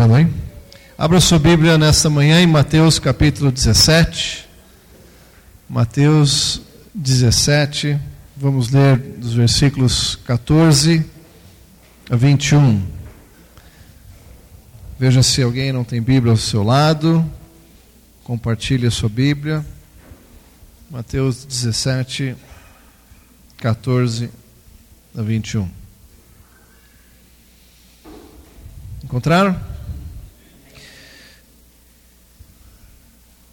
gravando aí? Abra sua Bíblia nesta manhã em Mateus capítulo 17. Mateus 17, vamos ler dos versículos 14 a 21. Veja se alguém não tem Bíblia ao seu lado. Compartilhe a sua Bíblia. Mateus 17, 14 a 21. Encontraram?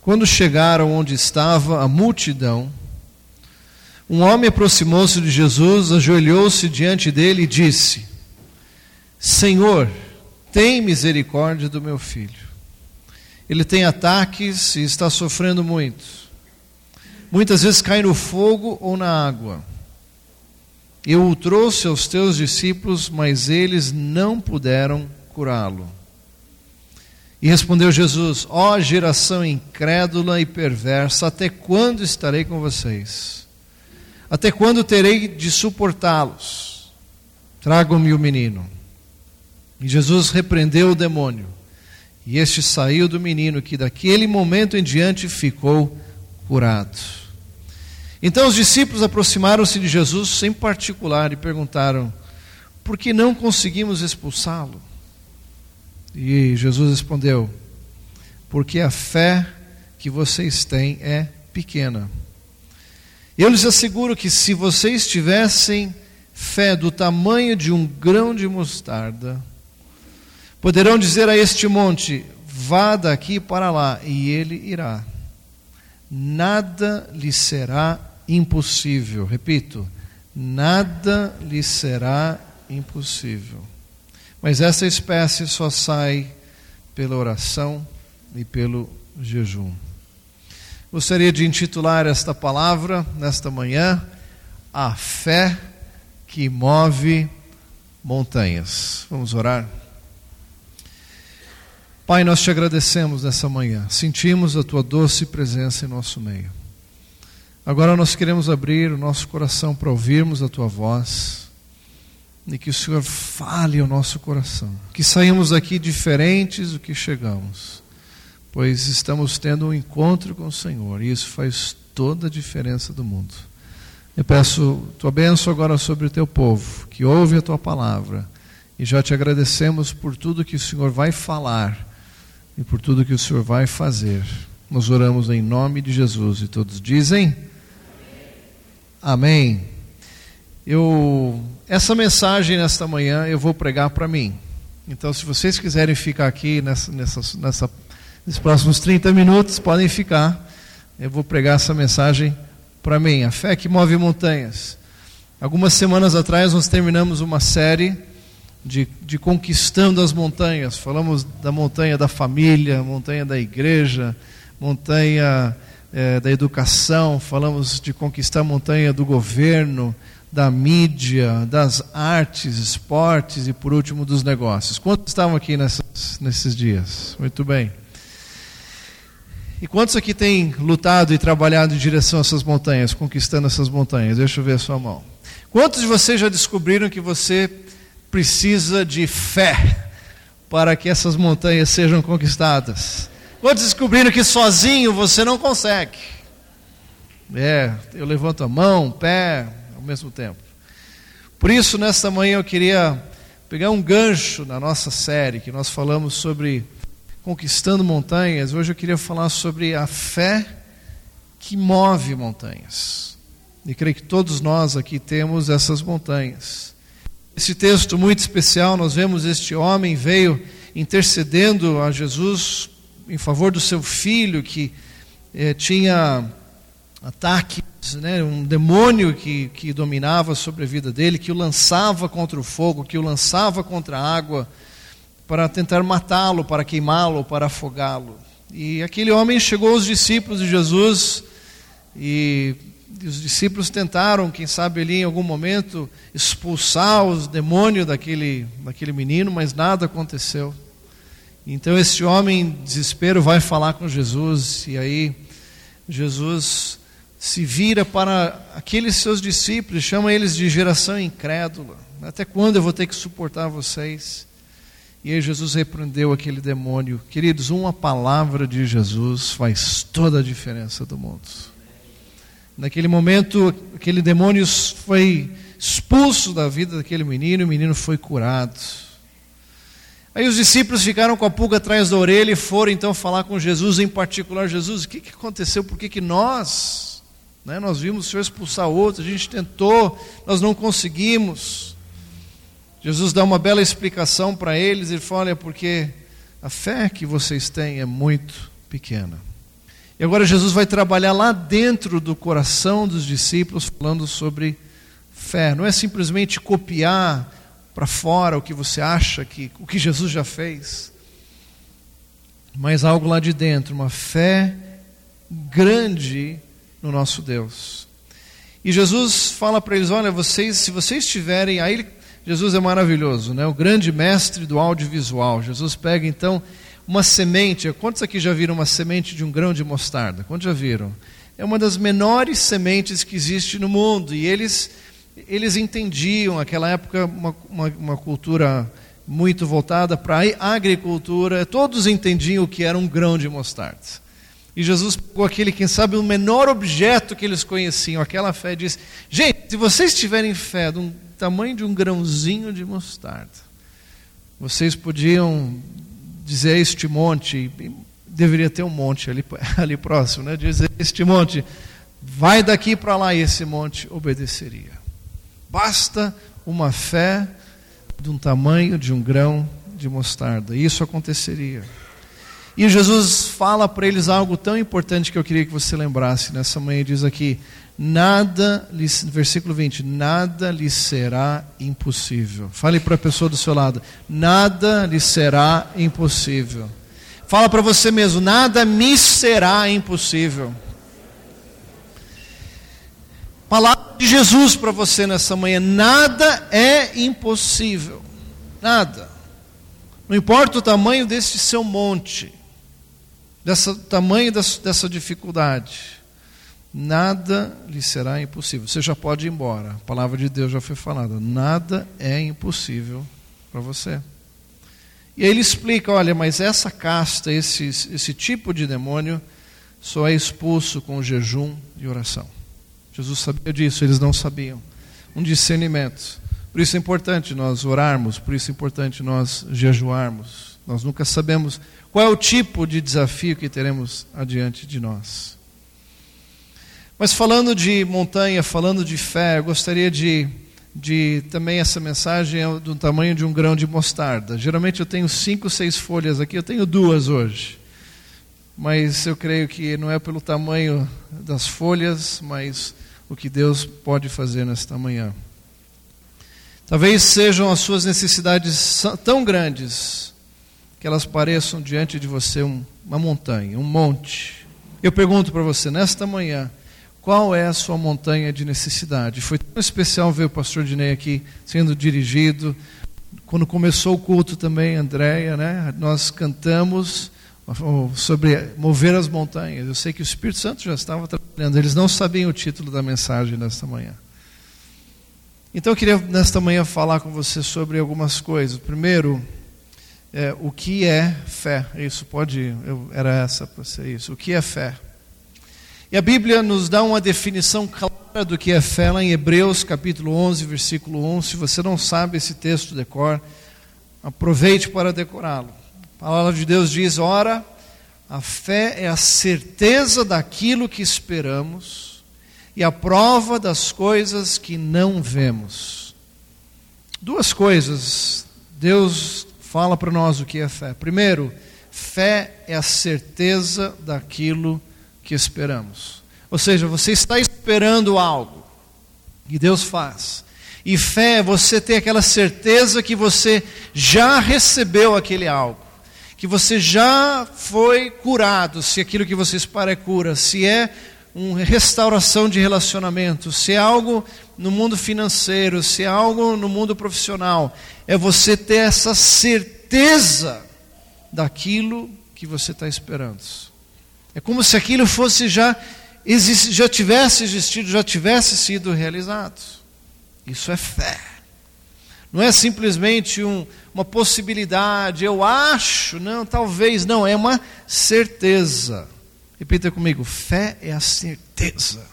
Quando chegaram onde estava a multidão, um homem aproximou-se de Jesus, ajoelhou-se diante dele e disse: Senhor, tem misericórdia do meu filho. Ele tem ataques e está sofrendo muito. Muitas vezes cai no fogo ou na água. Eu o trouxe aos teus discípulos, mas eles não puderam curá-lo. E respondeu Jesus: Ó oh, geração incrédula e perversa, até quando estarei com vocês? Até quando terei de suportá-los? Tragam-me o menino. E Jesus repreendeu o demônio. E este saiu do menino, que daquele momento em diante ficou curado. Então os discípulos aproximaram-se de Jesus em particular e perguntaram: Por que não conseguimos expulsá-lo? E Jesus respondeu: Porque a fé que vocês têm é pequena. Eu lhes asseguro que se vocês tivessem fé do tamanho de um grão de mostarda, poderão dizer a este monte: vá daqui para lá, e ele irá. Nada lhe será impossível. Repito, nada lhe será impossível. Mas essa espécie só sai pela oração e pelo jejum. Gostaria de intitular esta palavra nesta manhã: A fé que move montanhas. Vamos orar. Pai, nós te agradecemos nessa manhã. Sentimos a tua doce presença em nosso meio. Agora nós queremos abrir o nosso coração para ouvirmos a tua voz e que o Senhor fale ao nosso coração. Que saímos daqui diferentes do que chegamos, pois estamos tendo um encontro com o Senhor e isso faz toda a diferença do mundo. Eu peço tua bênção agora sobre o teu povo, que ouve a tua palavra, e já te agradecemos por tudo que o Senhor vai falar e por tudo que o Senhor vai fazer. Nós oramos em nome de Jesus e todos dizem: Amém. Amém. Eu essa mensagem nesta manhã eu vou pregar para mim. Então, se vocês quiserem ficar aqui nessa, nessa, nessa, nesses próximos 30 minutos, podem ficar. Eu vou pregar essa mensagem para mim. A fé que move montanhas. Algumas semanas atrás nós terminamos uma série de, de conquistando as montanhas. Falamos da montanha da família, montanha da igreja, montanha é, da educação, falamos de conquistar a montanha do governo, da mídia, das artes, esportes e, por último, dos negócios. Quantos estavam aqui nessas, nesses dias? Muito bem. E quantos aqui têm lutado e trabalhado em direção a essas montanhas, conquistando essas montanhas? Deixa eu ver a sua mão. Quantos de vocês já descobriram que você precisa de fé para que essas montanhas sejam conquistadas? Quantos descobriram que sozinho você não consegue? É, eu levanto a mão, pé, mesmo tempo. Por isso, nesta manhã, eu queria pegar um gancho na nossa série, que nós falamos sobre conquistando montanhas. Hoje eu queria falar sobre a fé que move montanhas. E creio que todos nós aqui temos essas montanhas. Esse texto muito especial, nós vemos este homem veio intercedendo a Jesus em favor do seu filho que eh, tinha ataque né, um demônio que, que dominava sobre a vida dele, que o lançava contra o fogo, que o lançava contra a água, para tentar matá-lo, para queimá-lo, para afogá-lo. E aquele homem chegou aos discípulos de Jesus e os discípulos tentaram, quem sabe ali em algum momento, expulsar os demônios daquele, daquele menino, mas nada aconteceu. Então esse homem, em desespero, vai falar com Jesus e aí Jesus se vira para aqueles seus discípulos, chama eles de geração incrédula. Até quando eu vou ter que suportar vocês? E aí Jesus repreendeu aquele demônio. Queridos, uma palavra de Jesus faz toda a diferença do mundo. Naquele momento, aquele demônio foi expulso da vida daquele menino, e o menino foi curado. Aí os discípulos ficaram com a pulga atrás da orelha e foram então falar com Jesus em particular. Jesus, o que, aconteceu? Por que, que nós? Né, nós vimos o Senhor expulsar outros, a gente tentou, nós não conseguimos. Jesus dá uma bela explicação para eles, ele fala, olha, porque a fé que vocês têm é muito pequena. E agora Jesus vai trabalhar lá dentro do coração dos discípulos, falando sobre fé. Não é simplesmente copiar para fora o que você acha que o que Jesus já fez, mas algo lá de dentro, uma fé grande no nosso Deus. E Jesus fala para eles: olha, vocês, se vocês tiverem, aí Jesus é maravilhoso, né? O grande mestre do audiovisual. Jesus pega então uma semente. Quantos aqui já viram uma semente de um grão de mostarda? Quantos já viram? É uma das menores sementes que existe no mundo. E eles, eles entendiam, naquela época, uma, uma, uma cultura muito voltada para a agricultura. Todos entendiam o que era um grão de mostarda. E Jesus pegou aquele, quem sabe, o menor objeto que eles conheciam, aquela fé, disse: Gente, se vocês tiverem fé um tamanho de um grãozinho de mostarda. Vocês podiam dizer este monte, deveria ter um monte ali, ali próximo, né? dizer este monte, vai daqui para lá e esse monte obedeceria. Basta uma fé de um tamanho de um grão de mostarda, e isso aconteceria. E Jesus fala para eles algo tão importante que eu queria que você lembrasse nessa manhã, diz aqui: nada, versículo 20, nada lhe será impossível. Fale para a pessoa do seu lado, nada lhe será impossível. Fala para você mesmo, nada me será impossível. Palavra de Jesus para você nessa manhã, nada é impossível. Nada. Não importa o tamanho desse seu monte, desse tamanho dessa dificuldade nada lhe será impossível. Você já pode ir embora. A palavra de Deus já foi falada. Nada é impossível para você. E aí ele explica: olha, mas essa casta, esse, esse tipo de demônio, só é expulso com jejum e oração. Jesus sabia disso, eles não sabiam. Um discernimento. Por isso é importante nós orarmos, por isso é importante nós jejuarmos. Nós nunca sabemos qual é o tipo de desafio que teremos adiante de nós. Mas falando de montanha, falando de fé, eu gostaria de, de também essa mensagem é do tamanho de um grão de mostarda. Geralmente eu tenho cinco, seis folhas aqui, eu tenho duas hoje. Mas eu creio que não é pelo tamanho das folhas, mas o que Deus pode fazer nesta manhã. Talvez sejam as suas necessidades tão grandes que elas pareçam diante de você uma montanha, um monte. Eu pergunto para você, nesta manhã, qual é a sua montanha de necessidade? Foi tão especial ver o pastor Dinei aqui sendo dirigido. Quando começou o culto também, Andréia, né? nós cantamos sobre mover as montanhas. Eu sei que o Espírito Santo já estava trabalhando, eles não sabiam o título da mensagem nesta manhã. Então eu queria nesta manhã falar com você sobre algumas coisas. Primeiro, é, o que é fé? Isso pode, eu, era essa para ser isso. O que é fé? E a Bíblia nos dá uma definição clara do que é fé lá em Hebreus capítulo 11, versículo 1. Se você não sabe esse texto de cor, aproveite para decorá-lo. A palavra de Deus diz: Ora, a fé é a certeza daquilo que esperamos e a prova das coisas que não vemos. Duas coisas Deus fala para nós o que é fé. Primeiro, fé é a certeza daquilo que esperamos. Ou seja, você está esperando algo e Deus faz. E fé é você ter aquela certeza que você já recebeu aquele algo, que você já foi curado, se aquilo que você espera é cura, se é uma restauração de relacionamento, se é algo no mundo financeiro, se é algo no mundo profissional, é você ter essa certeza daquilo que você está esperando. É como se aquilo fosse já, já tivesse existido, já tivesse sido realizado. Isso é fé. Não é simplesmente um, uma possibilidade, eu acho, não, talvez, não, é uma certeza. Repita comigo: fé é a certeza.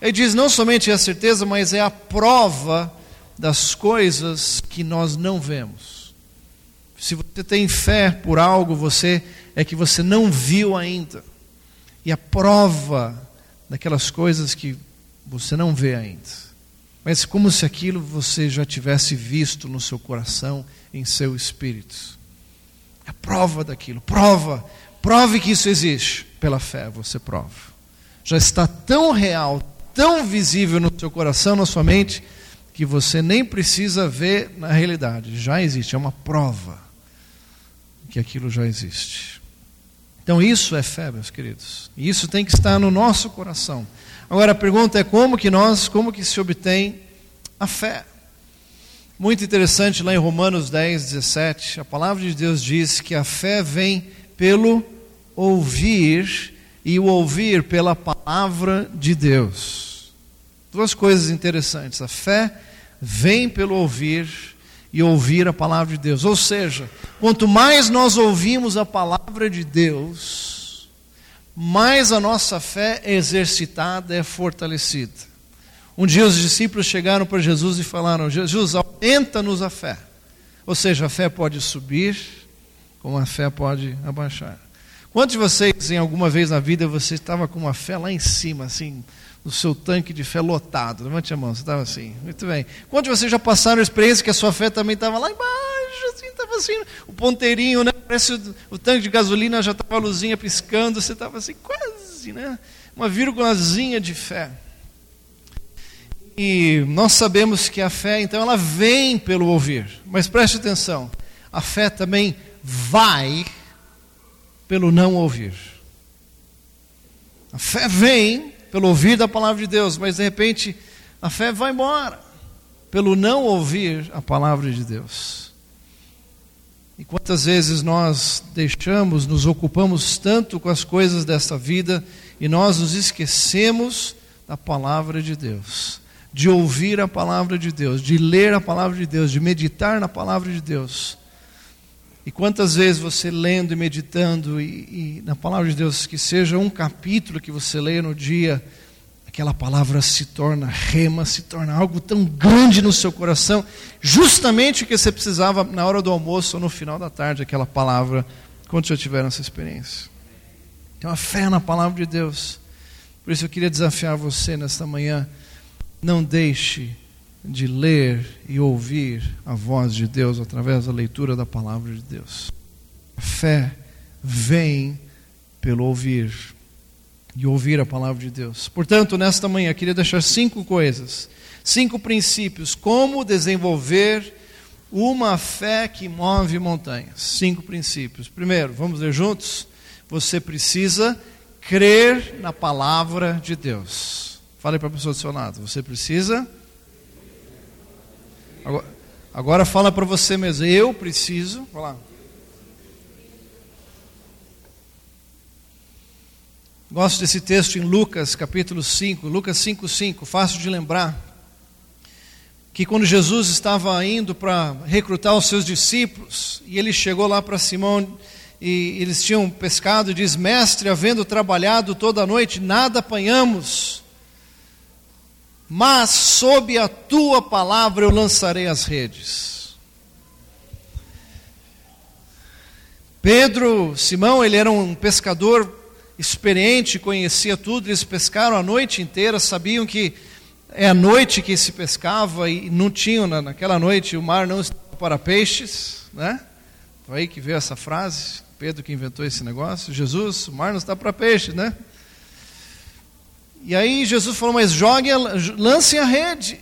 Ele diz não somente é a certeza, mas é a prova das coisas que nós não vemos. Se você tem fé por algo, você é que você não viu ainda. E a prova daquelas coisas que você não vê ainda. Mas como se aquilo você já tivesse visto no seu coração, em seu espírito. A prova daquilo, prova, prove que isso existe. Pela fé você prova. Já está tão real, tão visível no seu coração, na sua mente, que você nem precisa ver na realidade. Já existe, é uma prova que aquilo já existe. Então isso é fé, meus queridos. E isso tem que estar no nosso coração. Agora a pergunta é como que nós, como que se obtém a fé? Muito interessante lá em Romanos 10, 17, a palavra de Deus diz que a fé vem pelo ouvir e o ouvir pela palavra de Deus. Duas coisas interessantes. A fé vem pelo ouvir e ouvir a palavra de Deus. Ou seja, quanto mais nós ouvimos a palavra de Deus, mais a nossa fé é exercitada, é fortalecida. Um dia os discípulos chegaram para Jesus e falaram: Jesus, aumenta-nos a fé. Ou seja, a fé pode subir, como a fé pode abaixar. Quantos de vocês, em alguma vez na vida, você estava com uma fé lá em cima, assim, o seu tanque de fé lotado. Levante a mão, você estava assim. Muito bem. Quantos de vocês já passaram a experiência que a sua fé também estava lá embaixo, assim, estava assim, o ponteirinho, né? Parece o, o tanque de gasolina já estava a luzinha piscando, você estava assim, quase, né? Uma vírgulazinha de fé. E nós sabemos que a fé, então, ela vem pelo ouvir. Mas preste atenção, a fé também vai pelo não ouvir. A fé vem pelo ouvir da palavra de Deus, mas de repente a fé vai embora pelo não ouvir a palavra de Deus. E quantas vezes nós deixamos, nos ocupamos tanto com as coisas desta vida e nós nos esquecemos da palavra de Deus, de ouvir a palavra de Deus, de ler a palavra de Deus, de meditar na palavra de Deus. E quantas vezes você lendo e meditando e, e, na palavra de Deus, que seja um capítulo que você leia no dia, aquela palavra se torna rema, se torna algo tão grande no seu coração, justamente o que você precisava na hora do almoço ou no final da tarde, aquela palavra, quando já tiveram essa experiência. Então a fé na palavra de Deus. Por isso eu queria desafiar você nesta manhã, não deixe de ler e ouvir a voz de Deus através da leitura da palavra de Deus. A fé vem pelo ouvir e ouvir a palavra de Deus. Portanto, nesta manhã, queria deixar cinco coisas, cinco princípios, como desenvolver uma fé que move montanhas. Cinco princípios. Primeiro, vamos ler juntos? Você precisa crer na palavra de Deus. Fale para a pessoa do seu lado. Você precisa Agora, agora fala para você mesmo, eu preciso. Lá. Gosto desse texto em Lucas capítulo 5, Lucas 5, 5, fácil de lembrar. Que quando Jesus estava indo para recrutar os seus discípulos, e ele chegou lá para Simão, e eles tinham pescado, e diz: Mestre, havendo trabalhado toda a noite, nada apanhamos mas sob a tua palavra eu lançarei as redes. Pedro, Simão, ele era um pescador experiente, conhecia tudo, eles pescaram a noite inteira, sabiam que é a noite que se pescava e não tinham, naquela noite o mar não estava para peixes, né? Foi aí que veio essa frase, Pedro que inventou esse negócio, Jesus, o mar não está para peixes, né? E aí Jesus falou, mas jogue, lance a rede.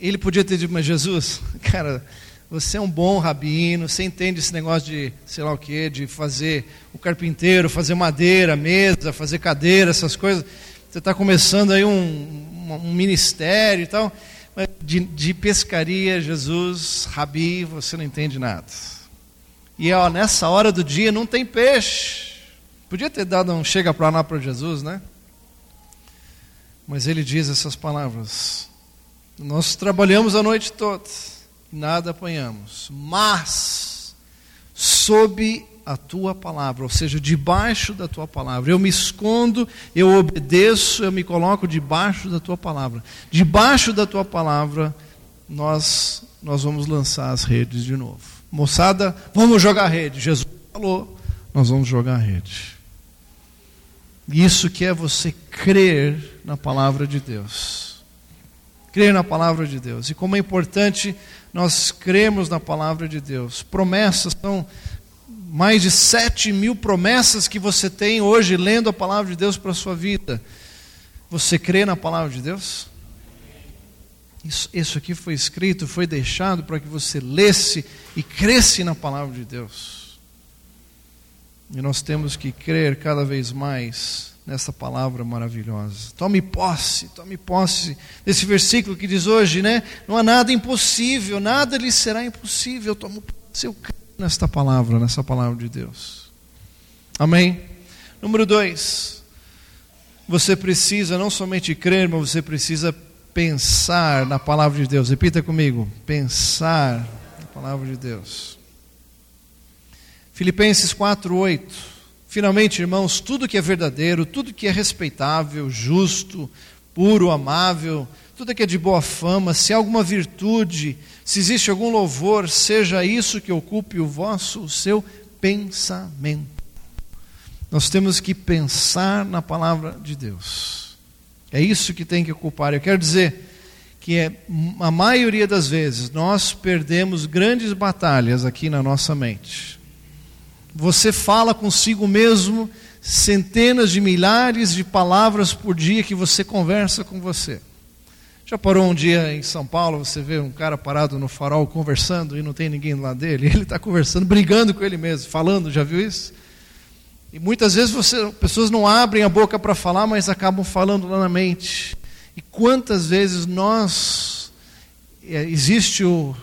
Ele podia ter dito, mas Jesus, cara, você é um bom rabino, você entende esse negócio de, sei lá o que, de fazer o carpinteiro, fazer madeira, mesa, fazer cadeira, essas coisas. Você está começando aí um, um, ministério e tal. Mas de, de, pescaria, Jesus, rabi, você não entende nada. E ó, nessa hora do dia não tem peixe. Podia ter dado um chega para lá para Jesus, né? Mas ele diz essas palavras: Nós trabalhamos a noite toda, nada apanhamos, mas sob a tua palavra, ou seja, debaixo da tua palavra. Eu me escondo, eu obedeço, eu me coloco debaixo da tua palavra. Debaixo da tua palavra, nós nós vamos lançar as redes de novo. Moçada, vamos jogar rede. Jesus falou, nós vamos jogar rede. Isso que é você crer na palavra de Deus. Crer na palavra de Deus. E como é importante nós cremos na palavra de Deus. Promessas são mais de sete mil promessas que você tem hoje lendo a palavra de Deus para a sua vida. Você crê na palavra de Deus? Isso, isso aqui foi escrito, foi deixado para que você lesse e cresce na palavra de Deus. E nós temos que crer cada vez mais nessa palavra maravilhosa. Tome posse, tome posse desse versículo que diz hoje, né? Não há nada impossível, nada lhe será impossível. Tome posse, eu creio nesta palavra, nessa palavra de Deus. Amém? Número dois, você precisa não somente crer, mas você precisa pensar na palavra de Deus. Repita comigo: pensar na palavra de Deus. Filipenses 4:8. Finalmente, irmãos, tudo que é verdadeiro, tudo que é respeitável, justo, puro, amável, tudo que é de boa fama, se há alguma virtude, se existe algum louvor, seja isso que ocupe o vosso, o seu pensamento. Nós temos que pensar na palavra de Deus. É isso que tem que ocupar. Eu quero dizer que é, a maioria das vezes nós perdemos grandes batalhas aqui na nossa mente. Você fala consigo mesmo centenas de milhares de palavras por dia que você conversa com você. Já parou um dia em São Paulo, você vê um cara parado no farol conversando e não tem ninguém lá dele? Ele está conversando, brigando com ele mesmo, falando, já viu isso? E muitas vezes você, pessoas não abrem a boca para falar, mas acabam falando lá na mente. E quantas vezes nós, é, existe o,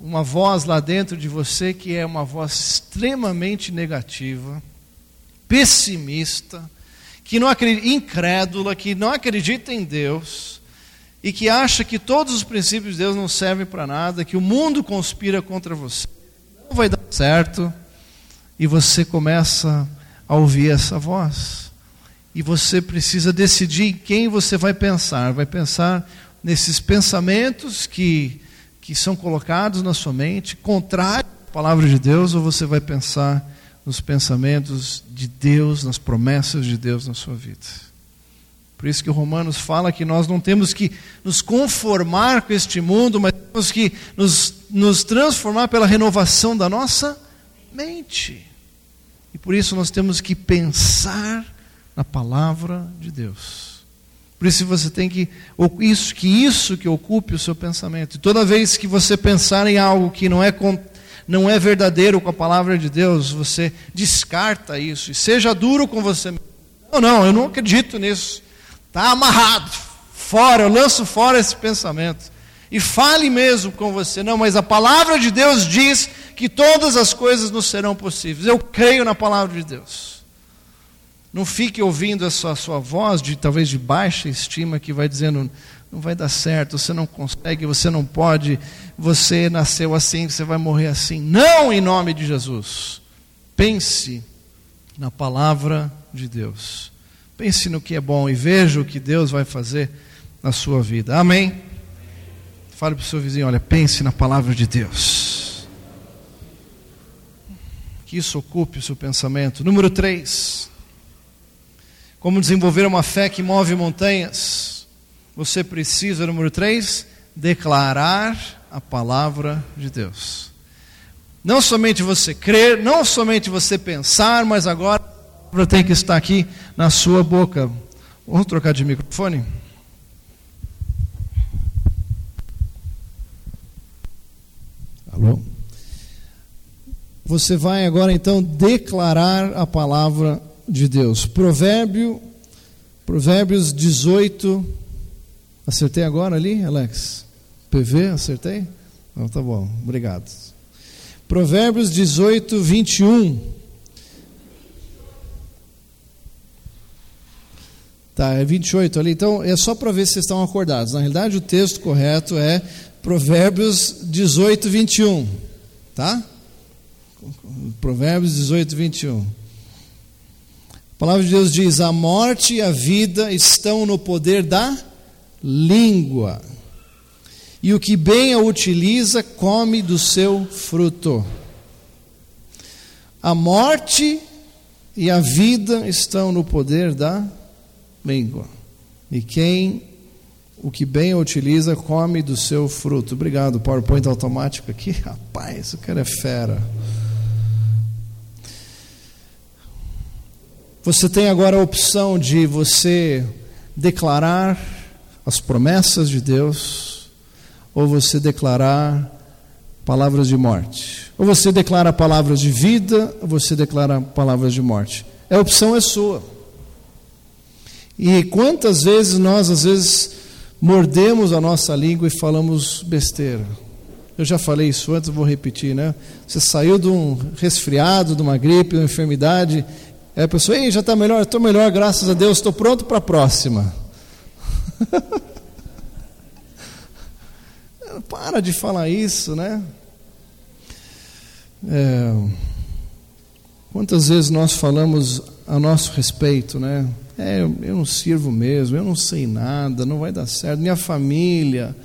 uma voz lá dentro de você que é uma voz extremamente negativa, pessimista, que não acredita, incrédula, que não acredita em Deus e que acha que todos os princípios de Deus não servem para nada, que o mundo conspira contra você, não vai dar certo, e você começa a ouvir essa voz. E você precisa decidir em quem você vai pensar. Vai pensar nesses pensamentos que, que são colocados na sua mente, contrário à palavra de Deus, ou você vai pensar nos pensamentos de Deus, nas promessas de Deus na sua vida. Por isso que o Romanos fala que nós não temos que nos conformar com este mundo, mas temos que nos, nos transformar pela renovação da nossa mente. E por isso nós temos que pensar na palavra de Deus. Por isso você tem que isso que isso que ocupe o seu pensamento. E toda vez que você pensar em algo que não é não é verdadeiro com a palavra de Deus, você descarta isso e seja duro com você. Não, não, eu não acredito nisso. Está amarrado. Fora, eu lanço fora esse pensamento. E fale mesmo com você. Não, mas a palavra de Deus diz que todas as coisas nos serão possíveis. Eu creio na palavra de Deus. Não fique ouvindo essa sua voz de talvez de baixa estima que vai dizendo não vai dar certo, você não consegue, você não pode, você nasceu assim, você vai morrer assim. Não em nome de Jesus. Pense na palavra de Deus. Pense no que é bom e veja o que Deus vai fazer na sua vida. Amém? Fale para o seu vizinho: olha, pense na palavra de Deus. Que isso ocupe o seu pensamento. Número 3. Como desenvolver uma fé que move montanhas? Você precisa, número 3, declarar a palavra de Deus. Não somente você crer, não somente você pensar, mas agora palavra tem que estar aqui na sua boca. Vamos trocar de microfone? Alô? Você vai agora então declarar a palavra de Deus. Provérbio, Provérbios 18. Acertei agora ali, Alex? PV, acertei? Não, tá bom, obrigado. Provérbios 18, 21. Tá, é 28 ali. Então, é só para ver se vocês estão acordados. Na realidade, o texto correto é Provérbios 18, 21. Tá? Provérbios 18, 21. A palavra de Deus diz: A morte e a vida estão no poder da língua, e o que bem a utiliza come do seu fruto. A morte e a vida estão no poder da língua, e quem o que bem a utiliza come do seu fruto. Obrigado, PowerPoint automático aqui. Rapaz, o cara é fera. Você tem agora a opção de você declarar as promessas de Deus ou você declarar palavras de morte. Ou você declara palavras de vida, ou você declara palavras de morte. A opção é sua. E quantas vezes nós, às vezes, mordemos a nossa língua e falamos besteira. Eu já falei isso antes, vou repetir, né? Você saiu de um resfriado, de uma gripe, de uma enfermidade, Aí a pessoa, Ei, já está melhor, estou melhor, graças a Deus, estou pronto para a próxima. para de falar isso, né? É, quantas vezes nós falamos a nosso respeito, né? É, eu, eu não sirvo mesmo, eu não sei nada, não vai dar certo, minha família.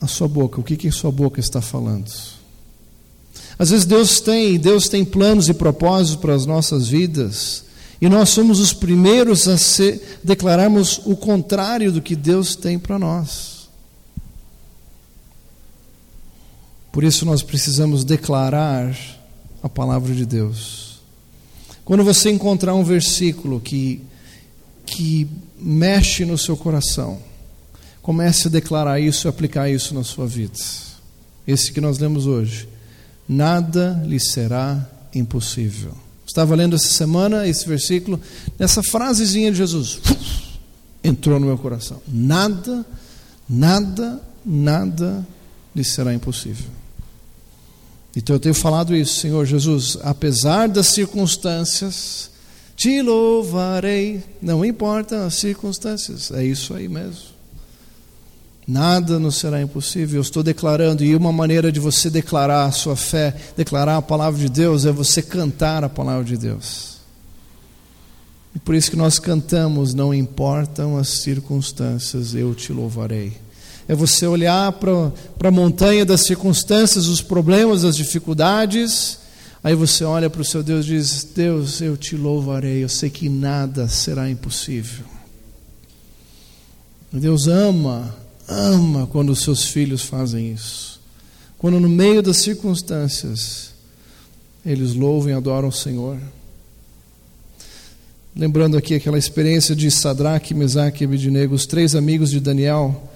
A sua boca, o que, que a sua boca está falando? Às vezes Deus tem, Deus tem planos e propósitos para as nossas vidas, e nós somos os primeiros a ser, declararmos o contrário do que Deus tem para nós. Por isso nós precisamos declarar a palavra de Deus. Quando você encontrar um versículo que, que mexe no seu coração, comece a declarar isso e aplicar isso na sua vida. Esse que nós lemos hoje nada lhe será impossível. Estava lendo essa semana esse versículo, nessa frasezinha de Jesus, entrou no meu coração. Nada, nada, nada lhe será impossível. Então eu tenho falado isso, Senhor Jesus, apesar das circunstâncias, te louvarei, não importa as circunstâncias, é isso aí mesmo. Nada nos será impossível. Eu estou declarando, e uma maneira de você declarar a sua fé, declarar a palavra de Deus, é você cantar a palavra de Deus. E por isso que nós cantamos, não importam as circunstâncias, eu te louvarei. É você olhar para a montanha das circunstâncias, os problemas, as dificuldades, aí você olha para o seu Deus e diz: Deus, eu te louvarei, eu sei que nada será impossível. Deus ama ama quando os seus filhos fazem isso. Quando no meio das circunstâncias eles louvam e adoram o Senhor. Lembrando aqui aquela experiência de Sadraque, Mesaque e Abednego, os três amigos de Daniel,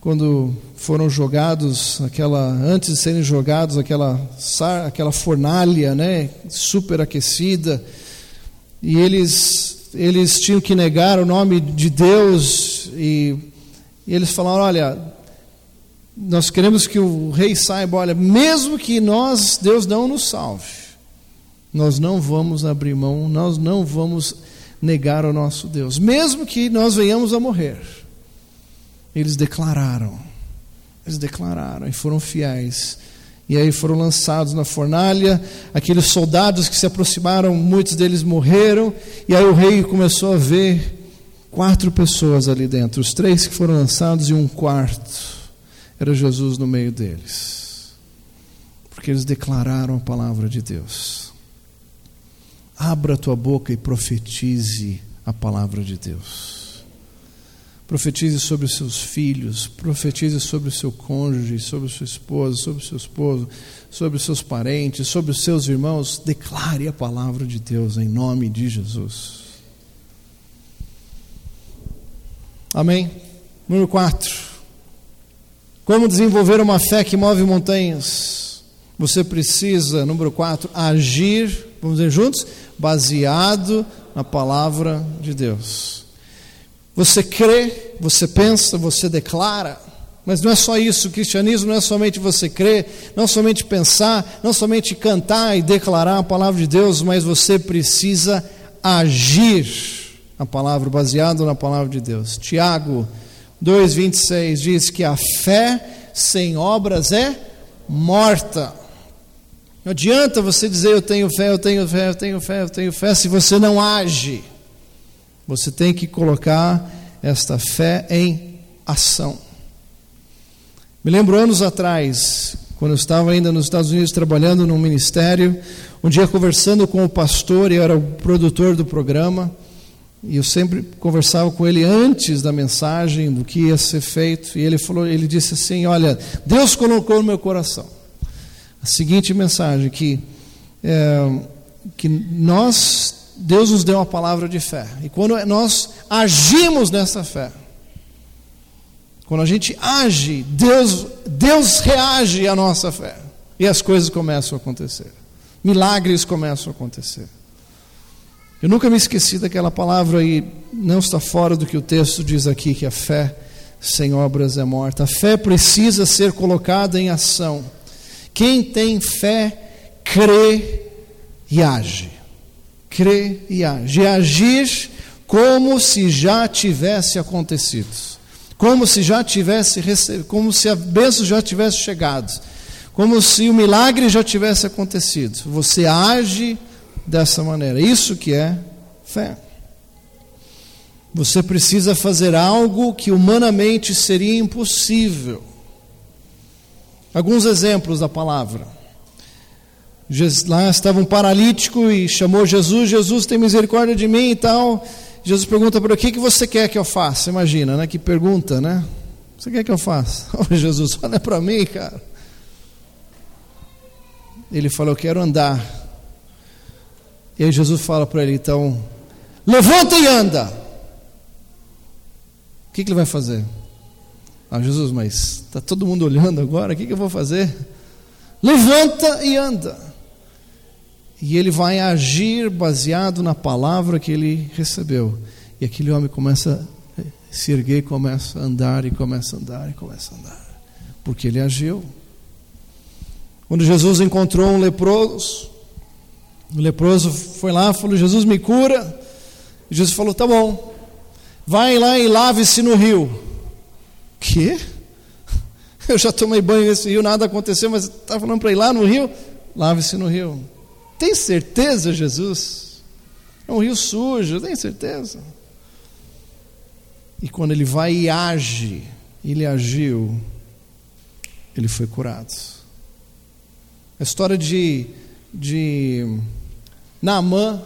quando foram jogados, aquela antes de serem jogados, aquela aquela fornalha, né, superaquecida, e eles eles tinham que negar o nome de Deus e e eles falaram: olha, nós queremos que o rei saiba, olha, mesmo que nós, Deus não nos salve, nós não vamos abrir mão, nós não vamos negar o nosso Deus, mesmo que nós venhamos a morrer. Eles declararam, eles declararam e foram fiéis. E aí foram lançados na fornalha, aqueles soldados que se aproximaram, muitos deles morreram, e aí o rei começou a ver quatro pessoas ali dentro, os três que foram lançados e um quarto. Era Jesus no meio deles. Porque eles declararam a palavra de Deus. Abra a tua boca e profetize a palavra de Deus. Profetize sobre os seus filhos, profetize sobre o seu cônjuge, sobre sua esposa, sobre o seu esposo, sobre os seus parentes, sobre os seus irmãos. Declare a palavra de Deus em nome de Jesus. Amém? Número 4. Como desenvolver uma fé que move montanhas? Você precisa, número 4, agir, vamos dizer juntos, baseado na palavra de Deus. Você crê, você pensa, você declara. Mas não é só isso, o cristianismo não é somente você crer, não somente pensar, não somente cantar e declarar a palavra de Deus, mas você precisa agir a palavra, baseado na palavra de Deus. Tiago 2,26 diz que a fé sem obras é morta. Não adianta você dizer eu tenho fé, eu tenho fé, eu tenho fé, eu tenho fé, se você não age. Você tem que colocar esta fé em ação. Me lembro anos atrás, quando eu estava ainda nos Estados Unidos trabalhando num ministério, um dia conversando com o pastor, eu era o produtor do programa, e eu sempre conversava com ele antes da mensagem, do que ia ser feito, e ele falou, ele disse assim: "Olha, Deus colocou no meu coração a seguinte mensagem que é, que nós Deus nos deu uma palavra de fé, e quando nós agimos nessa fé, quando a gente age, Deus, Deus reage à nossa fé. E as coisas começam a acontecer. Milagres começam a acontecer. Eu nunca me esqueci daquela palavra e não está fora do que o texto diz aqui, que a fé sem obras é morta. A fé precisa ser colocada em ação. Quem tem fé, crê e age. Crê e age. E agir como se já tivesse acontecido como se já tivesse recebido, como se a bênção já tivesse chegado, como se o milagre já tivesse acontecido. Você age dessa maneira. Isso que é fé. Você precisa fazer algo que humanamente seria impossível. Alguns exemplos da palavra. Lá estava um paralítico e chamou Jesus, Jesus tem misericórdia de mim e tal. Jesus pergunta para o que, que você quer que eu faça? Imagina, né? Que pergunta, né? Você quer que eu faça? Oh, Jesus, olha para mim, cara. Ele fala, eu quero andar. E aí Jesus fala para ele, então, levanta e anda. O que, que ele vai fazer? Ah, Jesus, mas está todo mundo olhando agora, o que, que eu vou fazer? Levanta e anda e ele vai agir baseado na palavra que ele recebeu. E aquele homem começa a se erguer, começa a andar, e começa a andar, e começa a andar. Porque ele agiu. Quando Jesus encontrou um leproso, o leproso foi lá, falou: Jesus me cura. E Jesus falou: Tá bom, vai lá e lave-se no rio. Que? Eu já tomei banho nesse rio, nada aconteceu, mas está falando para ir lá no rio? Lave-se no rio. Tem certeza, Jesus? É um rio sujo, tem certeza? E quando ele vai e age, ele agiu, ele foi curado. A história de, de Naamã,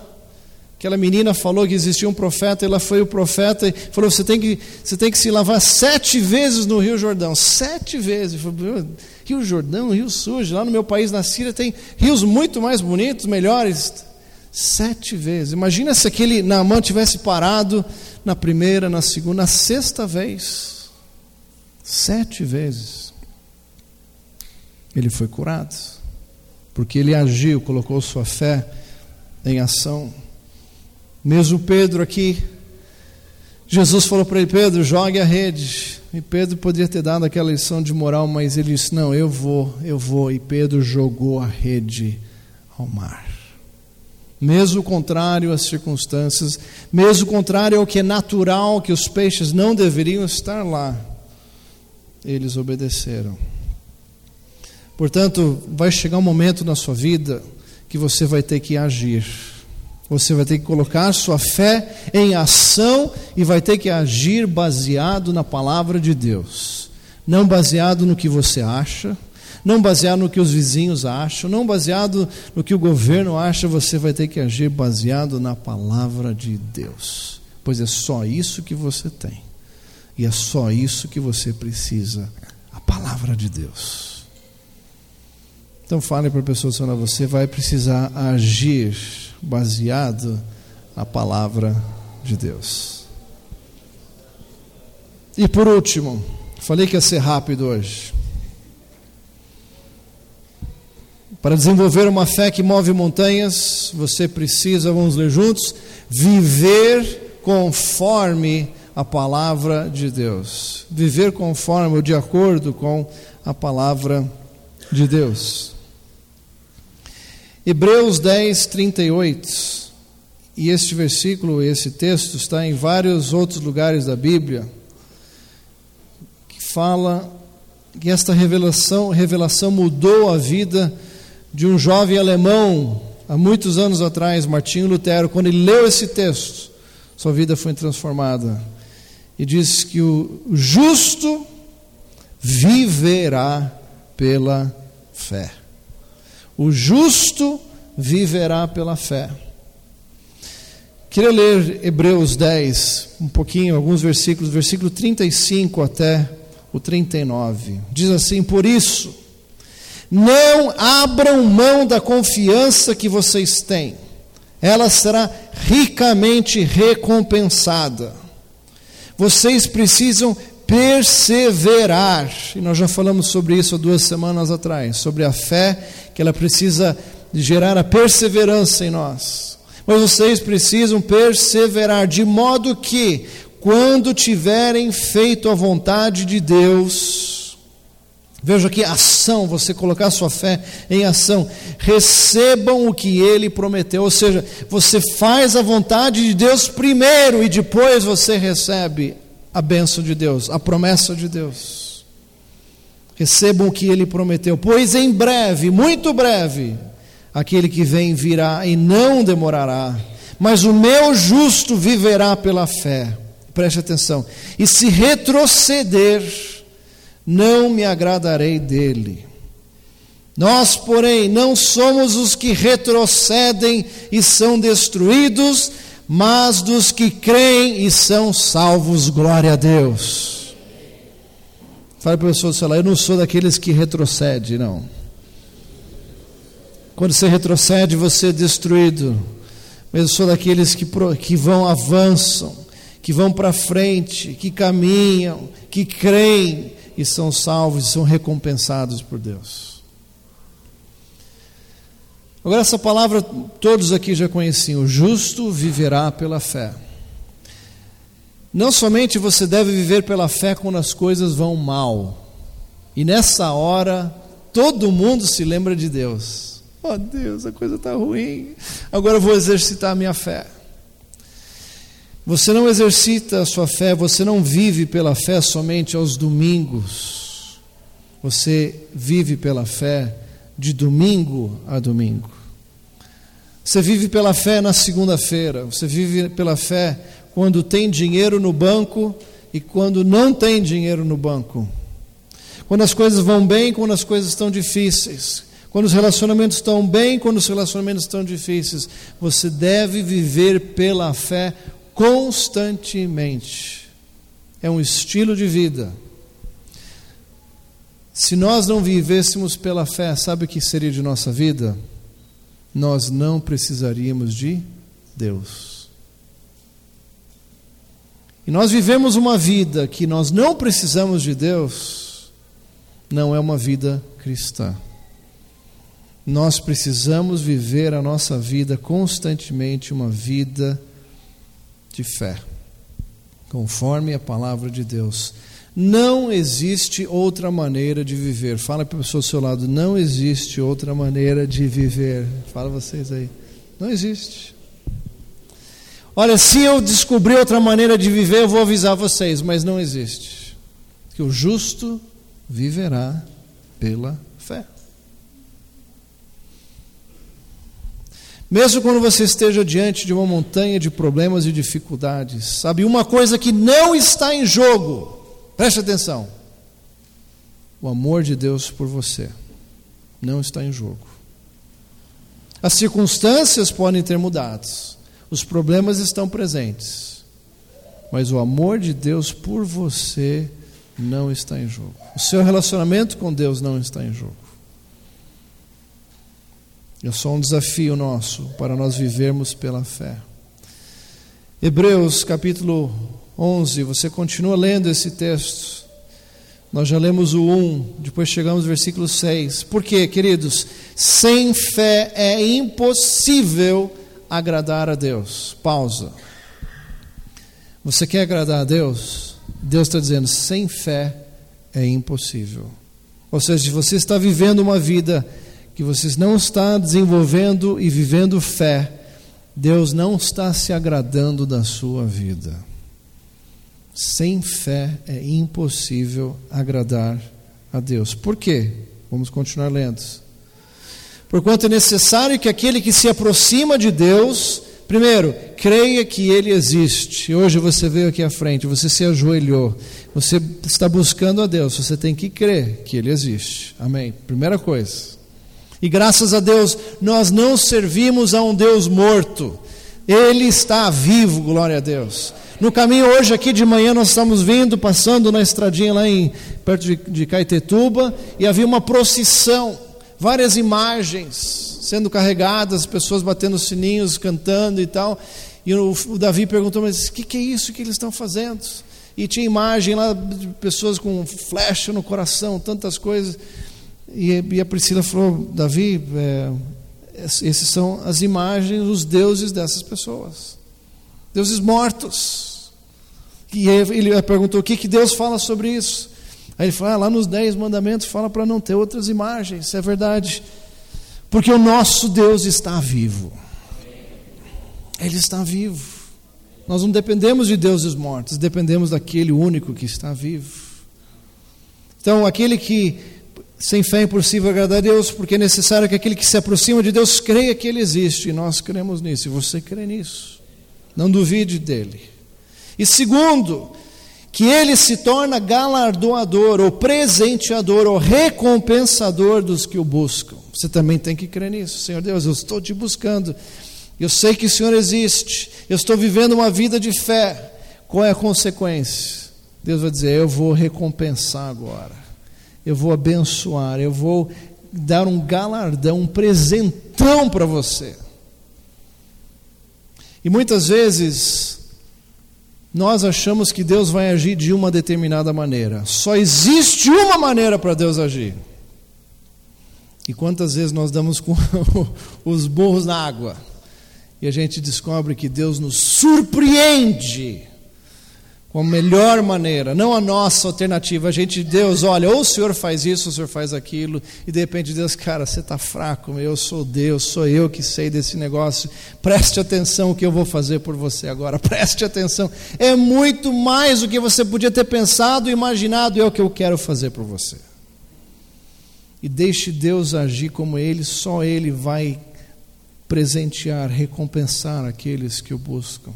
aquela menina falou que existia um profeta, ela foi o profeta e falou: você tem que, você tem que se lavar sete vezes no Rio Jordão. Sete vezes. Rio Jordão, Rio Sujo. Lá no meu país, na Síria, tem rios muito mais bonitos, melhores. Sete vezes. Imagina se aquele Naamã tivesse parado na primeira, na segunda, na sexta vez. Sete vezes. Ele foi curado. Porque ele agiu, colocou sua fé em ação. Mesmo Pedro aqui, Jesus falou para ele: Pedro, jogue a rede. E Pedro poderia ter dado aquela lição de moral, mas ele disse: Não, eu vou, eu vou. E Pedro jogou a rede ao mar. Mesmo contrário às circunstâncias, mesmo contrário ao que é natural, que os peixes não deveriam estar lá, eles obedeceram. Portanto, vai chegar um momento na sua vida que você vai ter que agir você vai ter que colocar sua fé em ação e vai ter que agir baseado na palavra de Deus. Não baseado no que você acha, não baseado no que os vizinhos acham, não baseado no que o governo acha, você vai ter que agir baseado na palavra de Deus. Pois é só isso que você tem. E é só isso que você precisa, a palavra de Deus. Então fale para a pessoa, você vai precisar agir baseado na palavra de Deus. E por último, falei que ia ser rápido hoje. Para desenvolver uma fé que move montanhas, você precisa, vamos ler juntos, viver conforme a palavra de Deus. Viver conforme ou de acordo com a palavra de Deus. Hebreus 10, 38. E este versículo, esse texto, está em vários outros lugares da Bíblia, que fala que esta revelação, revelação mudou a vida de um jovem alemão há muitos anos atrás, Martinho Lutero, quando ele leu esse texto, sua vida foi transformada. E diz que o justo viverá pela fé. O justo viverá pela fé. Queria ler Hebreus 10, um pouquinho, alguns versículos, versículo 35 até o 39. Diz assim: Por isso, não abram mão da confiança que vocês têm, ela será ricamente recompensada. Vocês precisam perseverar, e nós já falamos sobre isso há duas semanas atrás, sobre a fé, que ela precisa gerar a perseverança em nós. Mas vocês precisam perseverar, de modo que, quando tiverem feito a vontade de Deus, veja aqui ação, você colocar sua fé em ação, recebam o que ele prometeu, ou seja, você faz a vontade de Deus primeiro e depois você recebe a bênção de Deus, a promessa de Deus. Recebam o que ele prometeu, pois em breve, muito breve, aquele que vem virá e não demorará, mas o meu justo viverá pela fé. Preste atenção. E se retroceder, não me agradarei dele. Nós, porém, não somos os que retrocedem e são destruídos, mas dos que creem e são salvos, glória a Deus. Fale para o pessoa do seu lado, eu não sou daqueles que retrocede, não. Quando você retrocede, você é destruído. Mas eu sou daqueles que, que vão, avançam, que vão para frente, que caminham, que creem e são salvos e são recompensados por Deus. Agora, essa palavra todos aqui já conheciam: o justo viverá pela fé. Não somente você deve viver pela fé quando as coisas vão mal, e nessa hora todo mundo se lembra de Deus. Oh Deus, a coisa está ruim, agora eu vou exercitar a minha fé. Você não exercita a sua fé, você não vive pela fé somente aos domingos, você vive pela fé de domingo a domingo. Você vive pela fé na segunda-feira, você vive pela fé quando tem dinheiro no banco e quando não tem dinheiro no banco. Quando as coisas vão bem, quando as coisas estão difíceis. Quando os relacionamentos estão bem, quando os relacionamentos estão difíceis. Você deve viver pela fé constantemente. É um estilo de vida. Se nós não vivêssemos pela fé, sabe o que seria de nossa vida? Nós não precisaríamos de Deus. E nós vivemos uma vida que nós não precisamos de Deus, não é uma vida cristã. Nós precisamos viver a nossa vida constantemente, uma vida de fé, conforme a palavra de Deus. Não existe outra maneira de viver. Fala para a pessoa ao seu lado, não existe outra maneira de viver. Fala vocês aí. Não existe. Olha, se eu descobrir outra maneira de viver, eu vou avisar vocês, mas não existe. Que o justo viverá pela fé. Mesmo quando você esteja diante de uma montanha de problemas e dificuldades, sabe, uma coisa que não está em jogo Preste atenção. O amor de Deus por você não está em jogo. As circunstâncias podem ter mudado, os problemas estão presentes, mas o amor de Deus por você não está em jogo. O seu relacionamento com Deus não está em jogo. É só um desafio nosso para nós vivermos pela fé. Hebreus capítulo 11, você continua lendo esse texto. Nós já lemos o 1, depois chegamos ao versículo 6. Por quê, queridos? Sem fé é impossível agradar a Deus. Pausa. Você quer agradar a Deus? Deus está dizendo: sem fé é impossível. Ou seja, se você está vivendo uma vida que você não está desenvolvendo e vivendo fé, Deus não está se agradando da sua vida. Sem fé é impossível agradar a Deus. Por quê? Vamos continuar lendo. Porquanto é necessário que aquele que se aproxima de Deus, primeiro, creia que Ele existe. Hoje você veio aqui à frente, você se ajoelhou, você está buscando a Deus, você tem que crer que Ele existe. Amém? Primeira coisa. E graças a Deus, nós não servimos a um Deus morto. Ele está vivo, glória a Deus. No caminho hoje aqui de manhã nós estamos vindo, passando na estradinha lá em perto de, de Caetetuba, e havia uma procissão, várias imagens sendo carregadas, pessoas batendo sininhos, cantando e tal. E o, o Davi perguntou: "Mas o que, que é isso que eles estão fazendo?" E tinha imagem lá de pessoas com flecha no coração, tantas coisas. E, e a Priscila falou: Davi, é, esses são as imagens, os deuses dessas pessoas, deuses mortos. E ele perguntou: o que, que Deus fala sobre isso? Aí ele falou: ah, lá nos Dez Mandamentos fala para não ter outras imagens, isso é verdade, porque o nosso Deus está vivo, Ele está vivo. Nós não dependemos de deuses mortos, dependemos daquele único que está vivo. Então, aquele que sem fé é impossível agradar a Deus, porque é necessário que aquele que se aproxima de Deus creia que Ele existe, e nós cremos nisso, e você crê nisso. Não duvide dele. E segundo, que ele se torna galardoador, ou presenteador, ou recompensador dos que o buscam. Você também tem que crer nisso. Senhor Deus, eu estou te buscando. Eu sei que o Senhor existe. Eu estou vivendo uma vida de fé. Qual é a consequência? Deus vai dizer: Eu vou recompensar agora eu vou abençoar, eu vou dar um galardão, um presentão para você. E muitas vezes nós achamos que Deus vai agir de uma determinada maneira. Só existe uma maneira para Deus agir. E quantas vezes nós damos com os burros na água e a gente descobre que Deus nos surpreende a melhor maneira, não a nossa alternativa. A gente, Deus, olha, ou o Senhor faz isso, ou o Senhor faz aquilo, e de repente Deus, cara, você está fraco, eu sou Deus, sou eu que sei desse negócio. Preste atenção o que eu vou fazer por você agora, preste atenção. É muito mais do que você podia ter pensado imaginado, é o que eu quero fazer por você. E deixe Deus agir como Ele, só Ele vai presentear, recompensar aqueles que o buscam.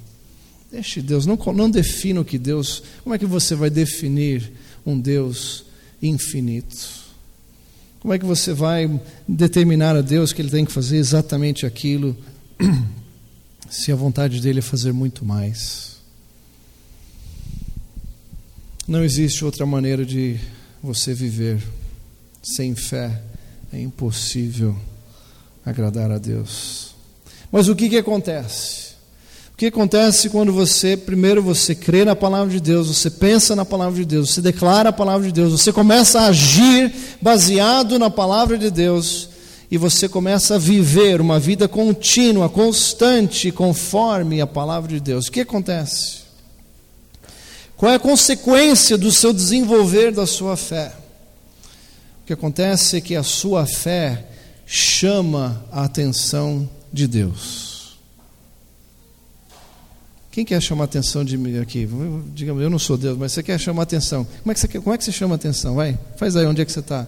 Deixe Deus, não, não defina o que Deus. Como é que você vai definir um Deus infinito? Como é que você vai determinar a Deus que Ele tem que fazer exatamente aquilo, se a vontade dele é fazer muito mais? Não existe outra maneira de você viver sem fé. É impossível agradar a Deus. Mas o que, que acontece? Que acontece quando você, primeiro, você crê na palavra de Deus, você pensa na palavra de Deus, você declara a palavra de Deus, você começa a agir baseado na palavra de Deus e você começa a viver uma vida contínua, constante, conforme a palavra de Deus. O que acontece? Qual é a consequência do seu desenvolver da sua fé? O que acontece é que a sua fé chama a atenção de Deus. Quem quer chamar atenção de mim aqui? Digamos, eu não sou Deus, mas você quer chamar atenção. Como é que você, como é que você chama atenção? Vai, faz aí, onde é que você está?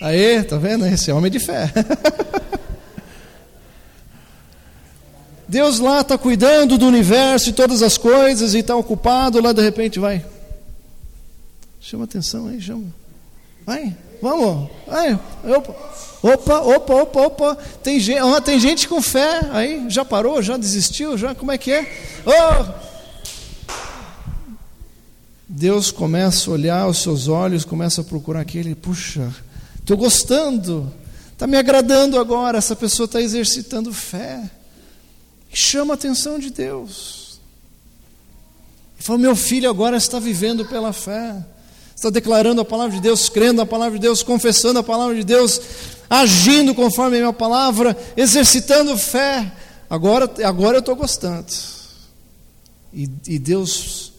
Aê, tá vendo? Esse é homem de fé. Deus lá está cuidando do universo e todas as coisas e está ocupado, lá de repente vai. Chama atenção aí, chama. Vai, vamos. Vai, opa. Opa, opa, opa, opa. Tem gente, oh, tem gente com fé aí. Já parou? Já desistiu? Já? Como é que é? Oh! Deus começa a olhar os seus olhos, começa a procurar aquele. Puxa, estou gostando. Está me agradando agora. Essa pessoa está exercitando fé. Chama a atenção de Deus. E fala: Meu filho agora está vivendo pela fé está declarando a palavra de Deus, crendo na palavra de Deus, confessando a palavra de Deus, agindo conforme a minha palavra, exercitando fé. Agora, agora eu estou gostando. E, e Deus,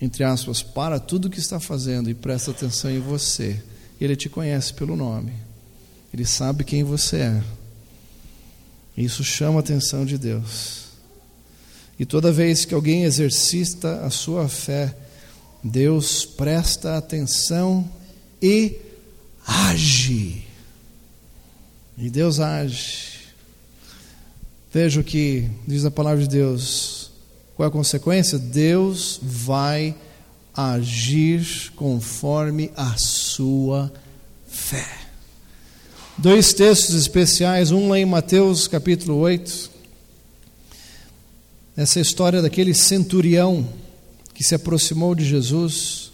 entre aspas, para tudo o que está fazendo e presta atenção em você. Ele te conhece pelo nome. Ele sabe quem você é. Isso chama a atenção de Deus. E toda vez que alguém exercita a sua fé, Deus presta atenção e age. E Deus age. Veja o que diz a palavra de Deus. Qual é a consequência? Deus vai agir conforme a sua fé. Dois textos especiais, um lá em Mateus capítulo 8. Essa história daquele centurião que se aproximou de Jesus.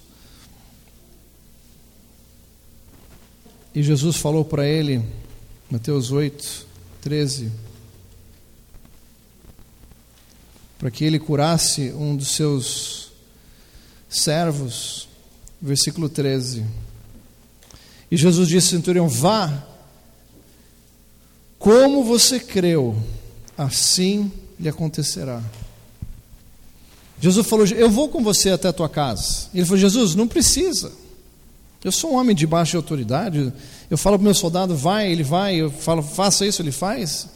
E Jesus falou para ele, Mateus 8, 13, para que ele curasse um dos seus servos, versículo 13. E Jesus disse ao centurião: Vá, como você creu, assim lhe acontecerá. Jesus falou: Eu vou com você até a tua casa. Ele falou: Jesus, não precisa. Eu sou um homem de baixa autoridade. Eu falo para o meu soldado: vai, ele vai. Eu falo: faça isso, ele faz.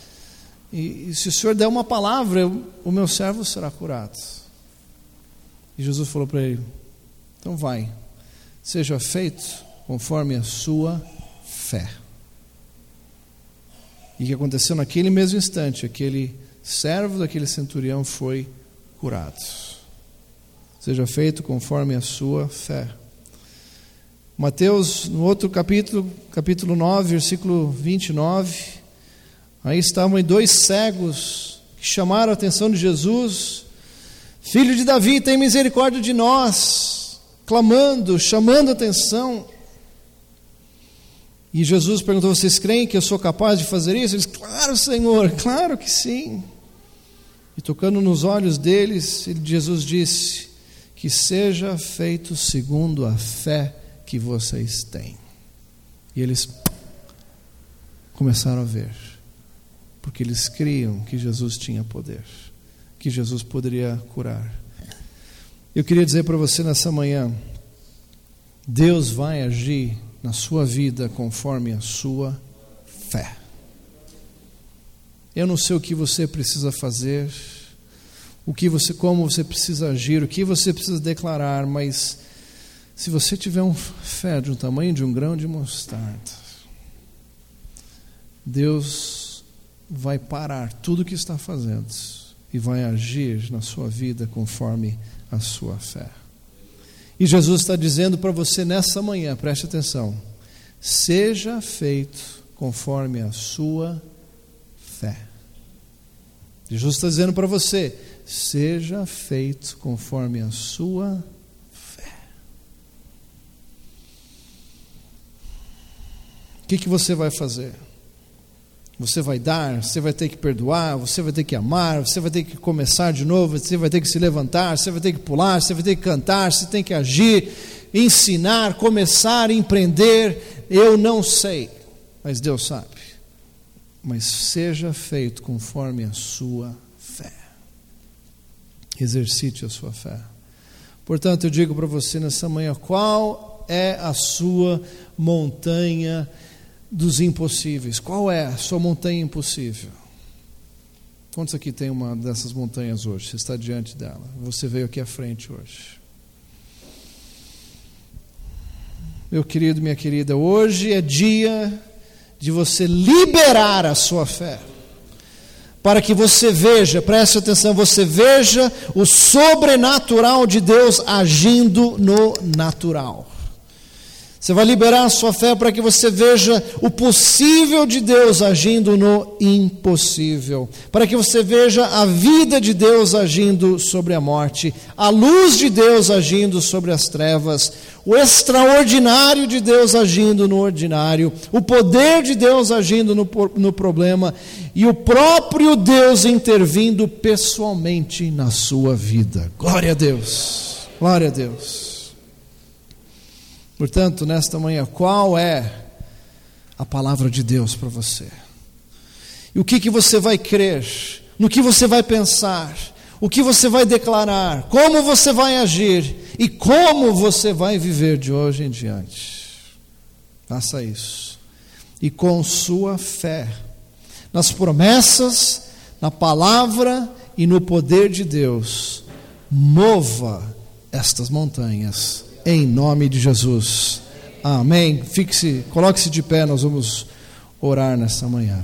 E, e se o Senhor der uma palavra, eu, o meu servo será curado. E Jesus falou para ele: Então vai, seja feito conforme a sua fé. E o que aconteceu naquele mesmo instante? Aquele servo daquele centurião foi curado seja feito conforme a sua fé. Mateus, no outro capítulo, capítulo 9, versículo 29, aí estavam dois cegos que chamaram a atenção de Jesus. Filho de Davi, tem misericórdia de nós, clamando, chamando a atenção. E Jesus perguntou: Vocês creem que eu sou capaz de fazer isso? Eles, claro, Senhor, claro que sim. E tocando nos olhos deles, Jesus disse: que seja feito segundo a fé que vocês têm. E eles começaram a ver, porque eles criam que Jesus tinha poder, que Jesus poderia curar. Eu queria dizer para você nessa manhã: Deus vai agir na sua vida conforme a sua fé. Eu não sei o que você precisa fazer, o que você, como você precisa agir, o que você precisa declarar, mas se você tiver um fé de um tamanho de um grão de mostarda, Deus vai parar tudo o que está fazendo e vai agir na sua vida conforme a sua fé. E Jesus está dizendo para você nessa manhã, preste atenção: seja feito conforme a sua. Jesus está dizendo para você: seja feito conforme a sua fé. O que, que você vai fazer? Você vai dar, você vai ter que perdoar, você vai ter que amar, você vai ter que começar de novo, você vai ter que se levantar, você vai ter que pular, você vai ter que cantar, você tem que agir, ensinar, começar, empreender. Eu não sei, mas Deus sabe. Mas seja feito conforme a sua exercite a sua fé. Portanto, eu digo para você nessa manhã: qual é a sua montanha dos impossíveis? Qual é a sua montanha impossível? Quantos aqui tem uma dessas montanhas hoje? Você está diante dela. Você veio aqui à frente hoje. Meu querido, minha querida, hoje é dia de você liberar a sua fé para que você veja, preste atenção, você veja o sobrenatural de Deus agindo no natural. Você vai liberar a sua fé para que você veja o possível de Deus agindo no impossível, para que você veja a vida de Deus agindo sobre a morte, a luz de Deus agindo sobre as trevas, o extraordinário de Deus agindo no ordinário, o poder de Deus agindo no, no problema e o próprio Deus intervindo pessoalmente na sua vida. Glória a Deus, glória a Deus. Portanto, nesta manhã, qual é a palavra de Deus para você? E o que, que você vai crer? No que você vai pensar? o que você vai declarar, como você vai agir e como você vai viver de hoje em diante. Faça isso. E com sua fé, nas promessas, na palavra e no poder de Deus, mova estas montanhas, em nome de Jesus. Amém. Fique-se, coloque-se de pé, nós vamos orar nessa manhã.